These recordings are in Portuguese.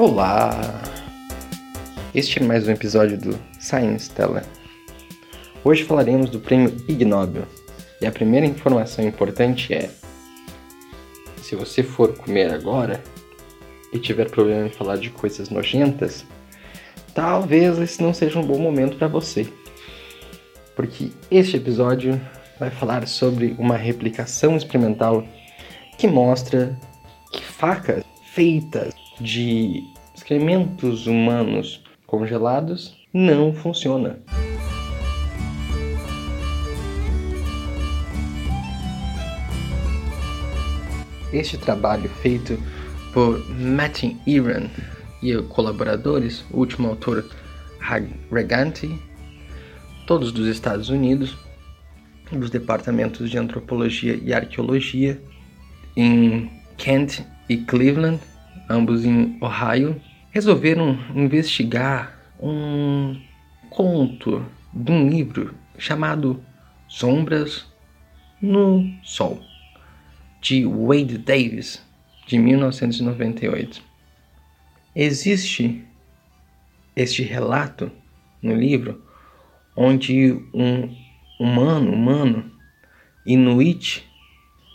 Olá! Este é mais um episódio do Science Tela. Hoje falaremos do prêmio Ig Nobel. E a primeira informação importante é: se você for comer agora e tiver problema em falar de coisas nojentas, talvez esse não seja um bom momento para você. Porque este episódio vai falar sobre uma replicação experimental que mostra que facas feitas de excrementos humanos congelados não funciona. Este trabalho feito por Martin Iran e colaboradores, o último autor Reganti, todos dos Estados Unidos, dos departamentos de antropologia e arqueologia em Kent e Cleveland, ambos em Ohio, resolveram investigar um conto de um livro chamado Sombras no Sol, de Wade Davis, de 1998. Existe este relato no livro onde um humano, humano, inuit,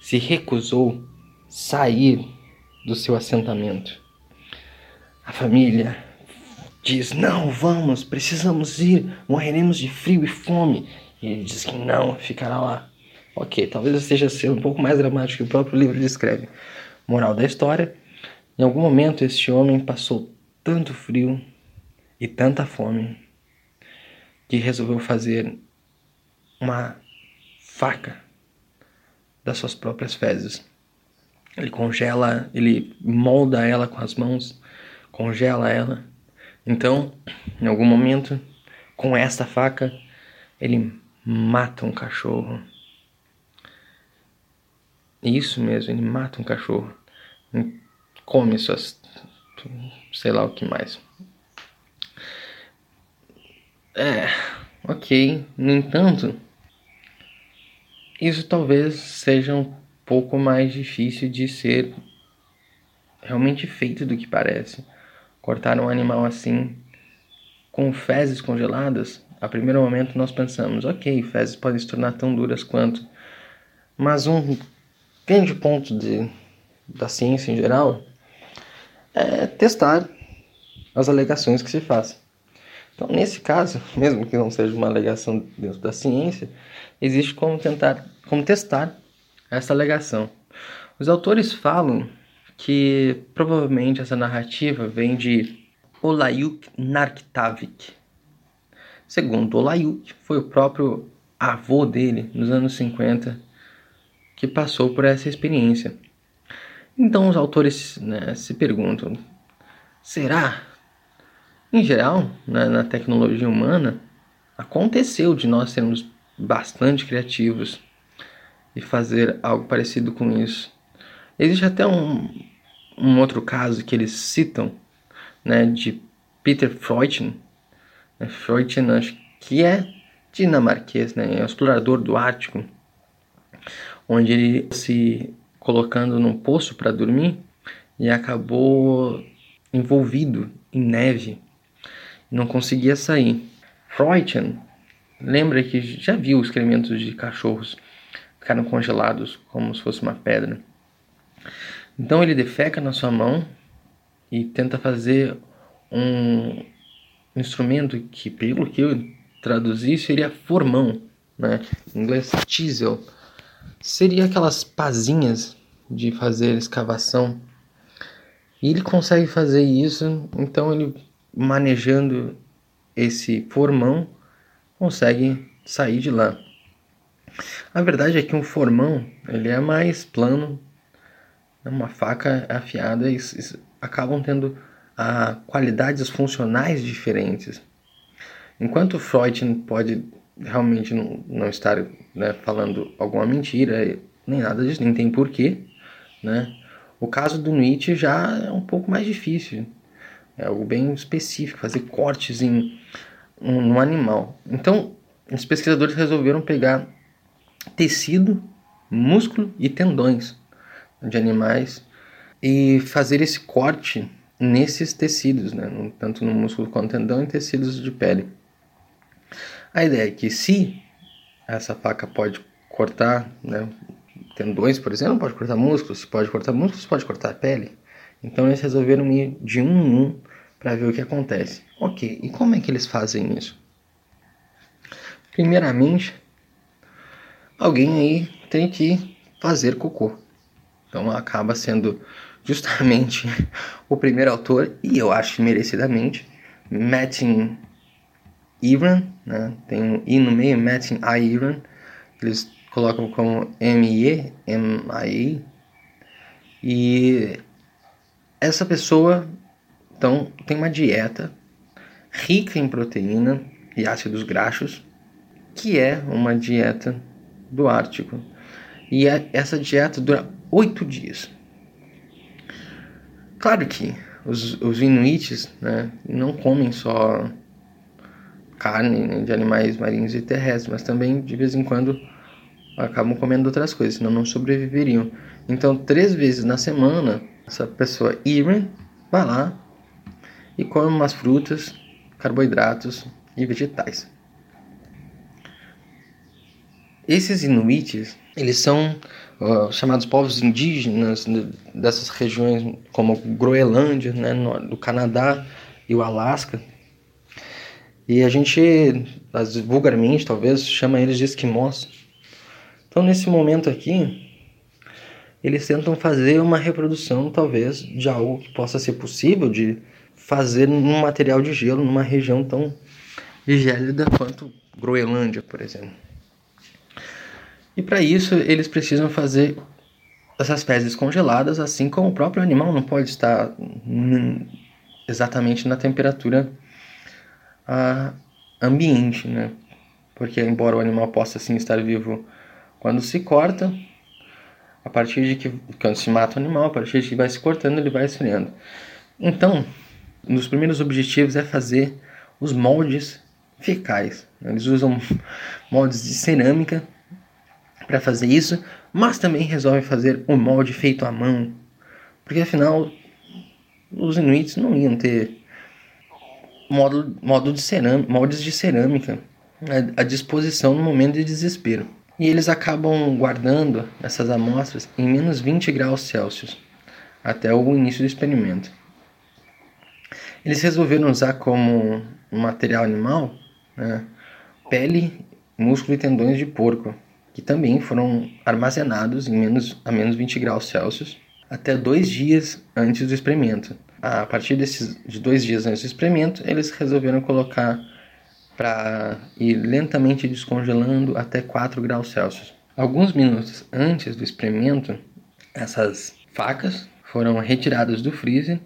se recusou sair do seu assentamento. A família diz: Não, vamos, precisamos ir, morreremos de frio e fome. E ele diz que não, ficará lá. Ok, talvez esteja sendo um pouco mais dramático que o próprio livro descreve. Moral da história: em algum momento este homem passou tanto frio e tanta fome que resolveu fazer uma faca das suas próprias fezes. Ele congela, ele molda ela com as mãos, congela ela. Então, em algum momento, com esta faca, ele mata um cachorro. Isso mesmo, ele mata um cachorro. Come suas. sei lá o que mais. É, ok. No entanto, isso talvez seja um pouco mais difícil de ser realmente feito do que parece. Cortar um animal assim com fezes congeladas, a primeiro momento nós pensamos, ok, fezes podem se tornar tão duras quanto. Mas um grande ponto de, da ciência em geral é testar as alegações que se fazem. Então, nesse caso, mesmo que não seja uma alegação dentro da ciência, existe como tentar, como testar essa alegação. Os autores falam que provavelmente essa narrativa vem de Olayuk Narktavik. Segundo Olayuk, foi o próprio avô dele, nos anos 50, que passou por essa experiência. Então os autores né, se perguntam: será? Em geral, na, na tecnologia humana, aconteceu de nós sermos bastante criativos e fazer algo parecido com isso. Existe até um, um outro caso que eles citam, né, de Peter Freud, né, Freud, acho que é dinamarquês, né, é um explorador do Ártico, onde ele se colocando num poço para dormir e acabou envolvido em neve, não conseguia sair. Freud lembra que já viu excrementos de cachorros ficaram congelados como se fosse uma pedra. Então ele defeca na sua mão e tenta fazer um instrumento que, pelo que eu traduzi, seria formão, né? Em inglês, chisel. Seria aquelas pazinhas de fazer escavação. E ele consegue fazer isso, então ele manejando esse formão consegue sair de lá. A verdade é que um formão ele é mais plano, uma faca afiada e, acabam tendo a, qualidades funcionais diferentes. Enquanto Freud pode realmente não, não estar né, falando alguma mentira, nem nada disso, nem tem porquê, né? O caso do Nietzsche já é um pouco mais difícil. É algo bem específico, fazer cortes em um, um animal. Então, os pesquisadores resolveram pegar tecido, músculo e tendões de animais e fazer esse corte nesses tecidos, né? tanto no músculo quanto no tendão e tecidos de pele. A ideia é que se essa faca pode cortar né, tendões, por exemplo, pode cortar músculos, pode cortar músculos, pode cortar pele. Então eles resolveram ir de um em um para ver o que acontece. Ok, e como é que eles fazem isso? Primeiramente, alguém aí tem que fazer cocô. Então acaba sendo justamente o primeiro autor, e eu acho merecidamente, Martin Iran, né? tem um I no meio, Martin I Iran, eles colocam como M-I-E, M-I-E, e essa pessoa então tem uma dieta rica em proteína e ácidos graxos, que é uma dieta do Ártico. E é, essa dieta dura oito dias. Claro que os, os inuites né, não comem só carne né, de animais marinhos e terrestres, mas também de vez em quando acabam comendo outras coisas, senão não sobreviveriam. Então, três vezes na semana, essa pessoa Iren vai lá e come umas frutas, carboidratos e vegetais. Esses inuites, eles são uh, chamados povos indígenas dessas regiões como Groenlândia, né, no, do Canadá e o Alasca. E a gente, vulgarmente talvez, chama eles de esquimós. Então nesse momento aqui, eles tentam fazer uma reprodução talvez de algo que possa ser possível de fazer num material de gelo numa região tão gélida quanto Groenlândia, por exemplo. E para isso eles precisam fazer essas fezes congeladas, assim como o próprio animal não pode estar exatamente na temperatura ambiente, né? Porque embora o animal possa sim estar vivo quando se corta, a partir de que quando se mata o animal, a partir de que vai se cortando, ele vai esfriando. Então, um dos primeiros objetivos é fazer os moldes fecais. Eles usam moldes de cerâmica para fazer isso, mas também resolve fazer o molde feito à mão, porque afinal os inuits não iam ter modo, modo de cerâmica, moldes de cerâmica à disposição no momento de desespero. E eles acabam guardando essas amostras em menos 20 graus Celsius até o início do experimento. Eles resolveram usar como material animal né, pele, músculo e tendões de porco, que também foram armazenados em menos, a menos 20 graus Celsius até dois dias antes do experimento. A partir desses, de dois dias antes do experimento, eles resolveram colocar para ir lentamente descongelando até 4 graus Celsius. Alguns minutos antes do experimento, essas facas foram retiradas do freezer,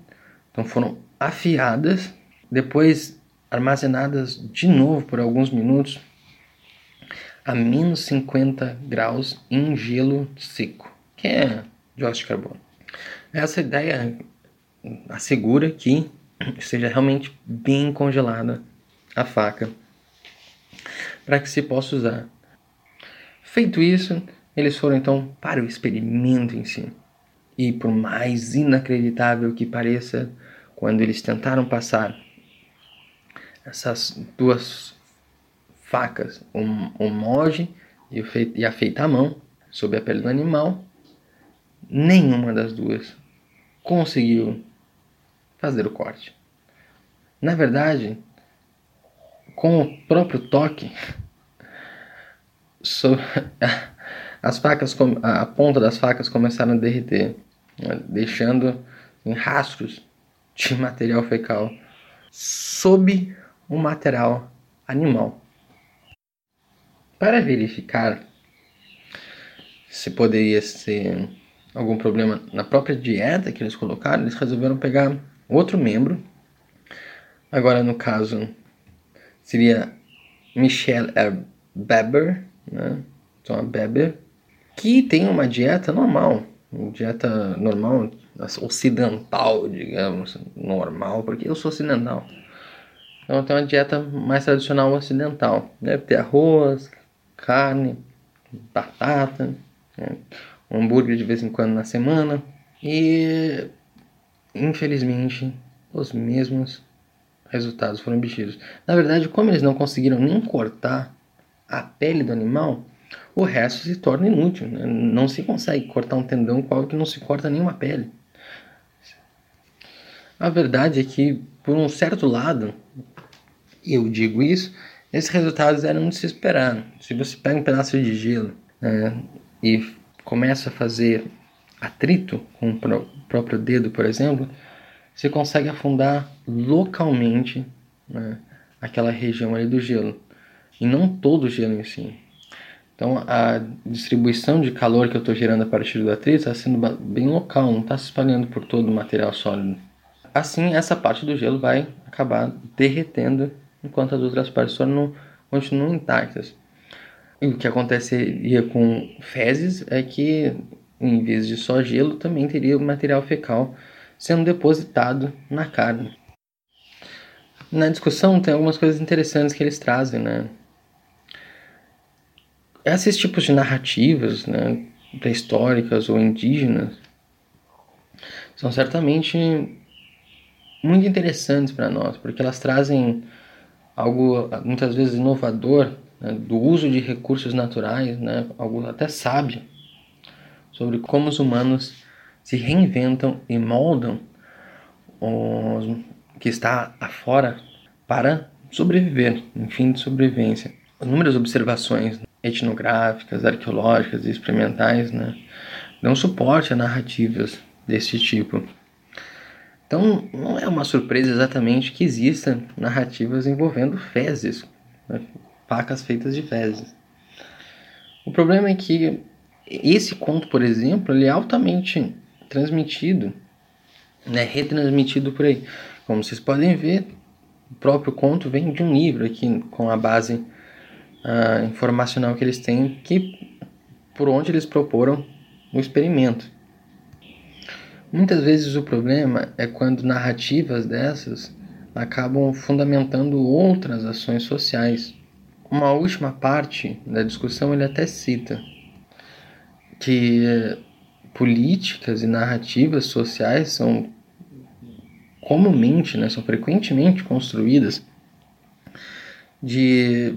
então foram afiadas, depois armazenadas de novo por alguns minutos a menos 50 graus em gelo seco, que é dióxido de carbono. Essa ideia assegura que esteja realmente bem congelada a faca para que se possa usar. Feito isso, eles foram então para o experimento em si. E por mais inacreditável que pareça, quando eles tentaram passar essas duas facas, um, e, e a feita à mão sobre a pele do animal, nenhuma das duas conseguiu fazer o corte. Na verdade, com o próprio toque, so, as facas, a ponta das facas começaram a derreter, né, deixando em rastros de material fecal sob o material animal. Para verificar se poderia ser algum problema na própria dieta que eles colocaram, eles resolveram pegar outro membro. Agora, no caso, seria Michelle Beber, né? Então, Beber, que tem uma dieta normal, uma dieta normal, ocidental, digamos, normal, porque eu sou ocidental. Então, tem uma dieta mais tradicional ocidental. Deve ter arroz, carne, batata, né? um hambúrguer de vez em quando na semana. E infelizmente, os mesmos resultados foram obtidos. Na verdade, como eles não conseguiram nem cortar a pele do animal, o resto se torna inútil. Né? Não se consegue cortar um tendão algo que não se corta nenhuma pele. A verdade é que, por um certo lado, eu digo isso, esses resultados eram de se esperar. Se você pega um pedaço de gelo né, e começa a fazer atrito com o próprio dedo, por exemplo, você consegue afundar localmente né, aquela região ali do gelo e não todo o gelo em si. Então a distribuição de calor que eu estou gerando a partir do atrito está sendo bem local, não está se espalhando por todo o material sólido. Assim, essa parte do gelo vai acabar derretendo, enquanto as outras partes não continuam intactas. E o que aconteceria com fezes é que, em vez de só gelo, também teria o material fecal sendo depositado na carne. Na discussão tem algumas coisas interessantes que eles trazem, né? Esses tipos de narrativas, né, pré-históricas ou indígenas, são certamente muito interessantes para nós, porque elas trazem algo muitas vezes inovador né, do uso de recursos naturais, né, algo até sábio, sobre como os humanos se reinventam e moldam o que está afora para sobreviver, em fim de sobrevivência. Inúmeras observações etnográficas, arqueológicas e experimentais né, dão suporte a narrativas desse tipo. Então, não é uma surpresa exatamente que existam narrativas envolvendo fezes, né? facas feitas de fezes. O problema é que esse conto, por exemplo, ele é altamente transmitido, né, retransmitido por aí. Como vocês podem ver, o próprio conto vem de um livro aqui com a base uh, informacional que eles têm, que por onde eles proporam o experimento. Muitas vezes o problema é quando narrativas dessas acabam fundamentando outras ações sociais. Uma última parte da discussão ele até cita que políticas e narrativas sociais são comumente, né, são frequentemente construídas de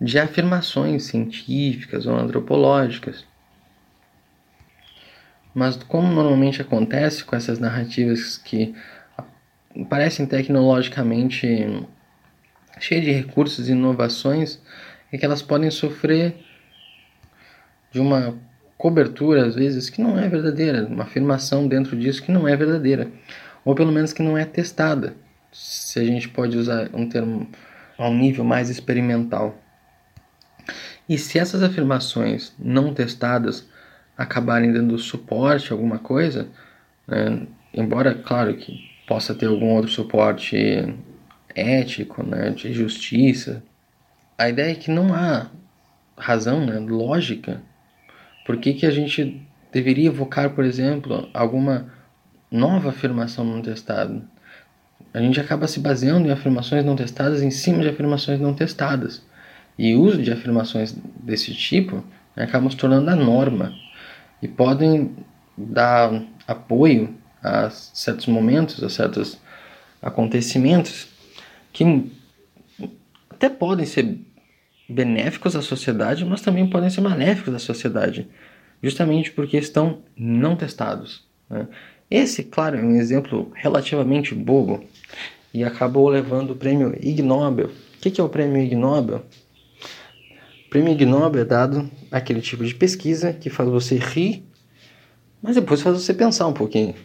de afirmações científicas ou antropológicas mas como normalmente acontece com essas narrativas que parecem tecnologicamente cheias de recursos e inovações, é que elas podem sofrer de uma cobertura, às vezes, que não é verdadeira, uma afirmação dentro disso que não é verdadeira, ou pelo menos que não é testada, se a gente pode usar um termo a um nível mais experimental. E se essas afirmações não testadas acabarem dando suporte a alguma coisa, né? embora, claro, que possa ter algum outro suporte ético, né, de justiça, a ideia é que não há razão, né, lógica, por que, que a gente deveria evocar, por exemplo, alguma nova afirmação não testada. A gente acaba se baseando em afirmações não testadas em cima de afirmações não testadas. E o uso de afirmações desse tipo né, acaba se tornando a norma e podem dar apoio a certos momentos, a certos acontecimentos que até podem ser benéficos à sociedade, mas também podem ser maléficos à sociedade, justamente porque estão não testados. Né? Esse, claro, é um exemplo relativamente bobo e acabou levando o prêmio Ig Nobel. O que é o prêmio Ig Nobel? Prêmio Ig Nobel é dado àquele tipo de pesquisa que faz você rir, mas depois faz você pensar um pouquinho.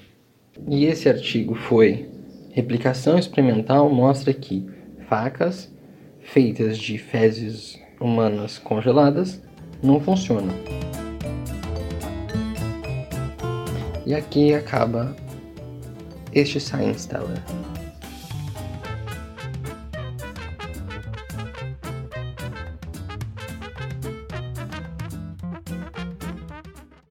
E esse artigo foi Replicação experimental mostra que facas feitas de fezes humanas congeladas não funcionam. E aqui acaba este Science Teller.